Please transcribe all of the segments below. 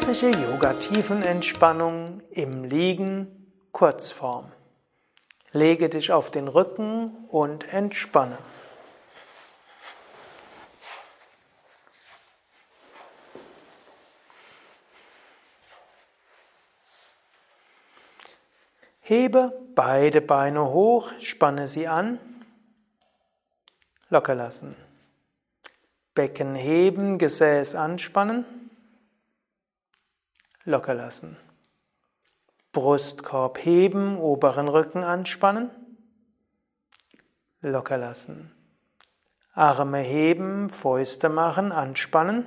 Klassische Yoga-Tiefenentspannung im Liegen, Kurzform. Lege dich auf den Rücken und entspanne. Hebe beide Beine hoch, spanne sie an, locker lassen. Becken heben, Gesäß anspannen, locker lassen. Brustkorb heben, oberen Rücken anspannen, locker lassen. Arme heben, Fäuste machen, anspannen,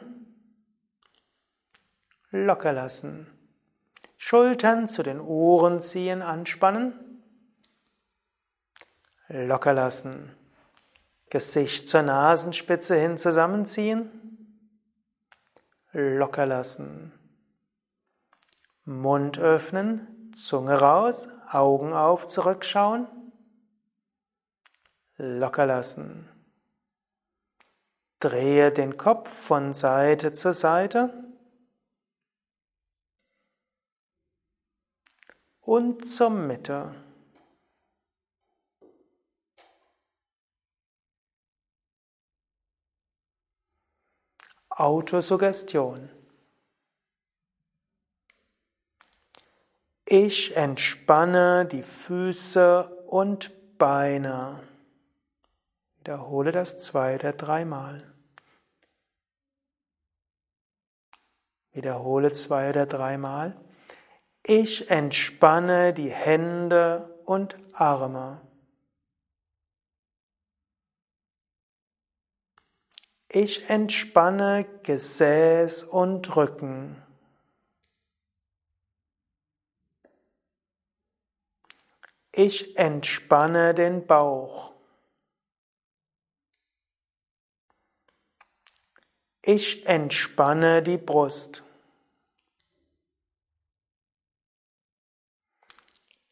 locker lassen. Schultern zu den Ohren ziehen, anspannen. Locker lassen. Gesicht zur Nasenspitze hin zusammenziehen. Locker lassen. Mund öffnen, Zunge raus, Augen auf, zurückschauen. Locker lassen. Drehe den Kopf von Seite zu Seite. und zur Mitte. Autosuggestion. Ich entspanne die Füße und Beine. Wiederhole das zwei oder dreimal. Wiederhole zwei oder dreimal. Ich entspanne die Hände und Arme. Ich entspanne Gesäß und Rücken. Ich entspanne den Bauch. Ich entspanne die Brust.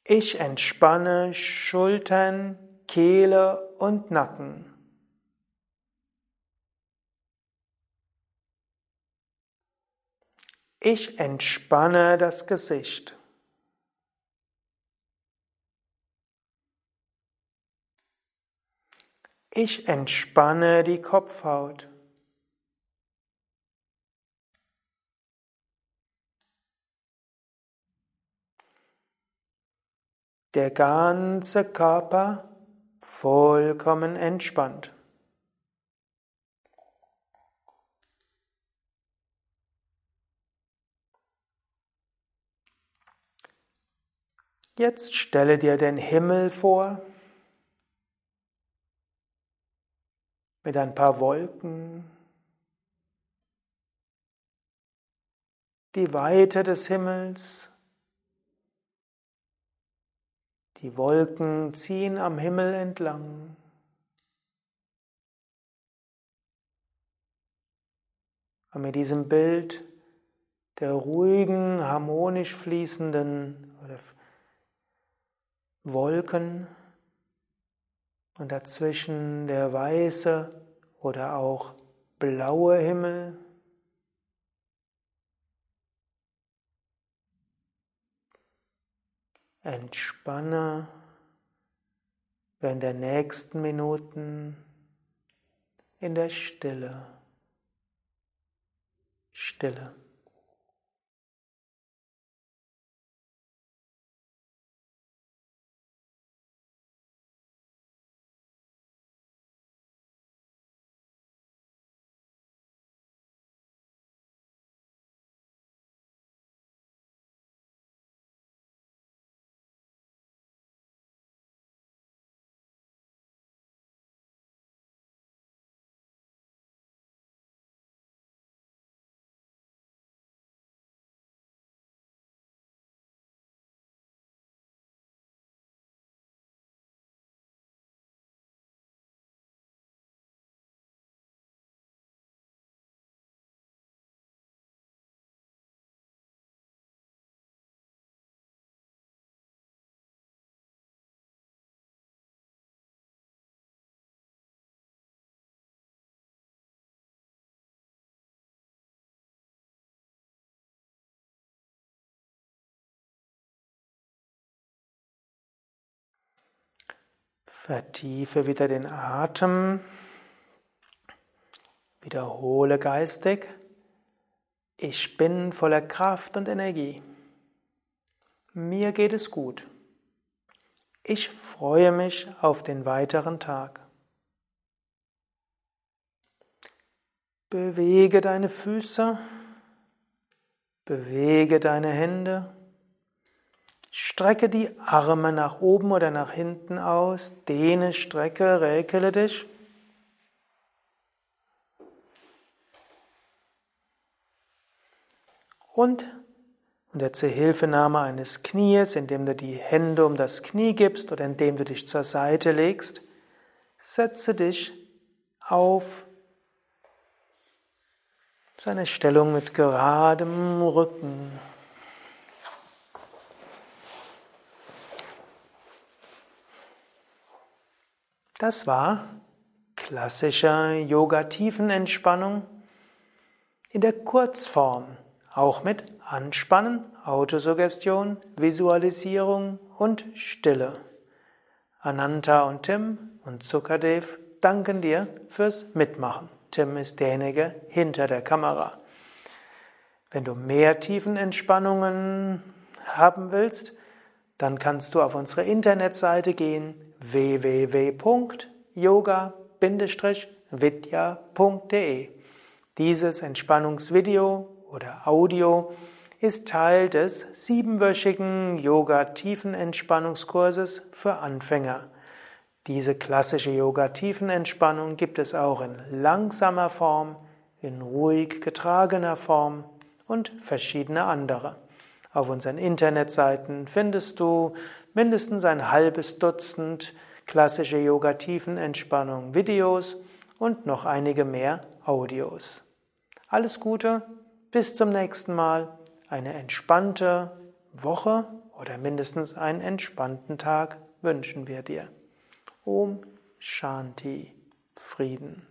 Ich entspanne Schultern, Kehle und Nacken. Ich entspanne das Gesicht. Ich entspanne die Kopfhaut. der ganze Körper vollkommen entspannt. Jetzt stelle dir den Himmel vor mit ein paar Wolken, die Weite des Himmels Die Wolken ziehen am Himmel entlang. Und mit diesem Bild der ruhigen, harmonisch fließenden Wolken und dazwischen der weiße oder auch blaue Himmel, Entspanne während der nächsten Minuten in der Stille. Stille. Vertiefe wieder den Atem. Wiederhole geistig. Ich bin voller Kraft und Energie. Mir geht es gut. Ich freue mich auf den weiteren Tag. Bewege deine Füße, bewege deine Hände, strecke die Arme nach oben oder nach hinten aus, dehne, strecke, räkele dich. Und unter Zuhilfenahme eines Knies, indem du die Hände um das Knie gibst oder indem du dich zur Seite legst, setze dich auf zu einer Stellung mit geradem Rücken. Das war klassische Yoga-Tiefenentspannung in der Kurzform, auch mit Anspannen, Autosuggestion, Visualisierung und Stille. Ananta und Tim und Zukadev danken dir fürs Mitmachen. Tim ist derjenige hinter der Kamera. Wenn du mehr Tiefenentspannungen haben willst, dann kannst du auf unsere Internetseite gehen www.yoga-vidya.de. Dieses Entspannungsvideo oder Audio ist Teil des siebenwöchigen Yoga-Tiefenentspannungskurses für Anfänger. Diese klassische Yoga-Tiefenentspannung gibt es auch in langsamer Form, in ruhig getragener Form und verschiedene andere. Auf unseren Internetseiten findest du mindestens ein halbes Dutzend klassische Yoga-Tiefenentspannung Videos und noch einige mehr Audios. Alles Gute, bis zum nächsten Mal, eine entspannte Woche oder mindestens einen entspannten Tag wünschen wir dir. Om Shanti Frieden.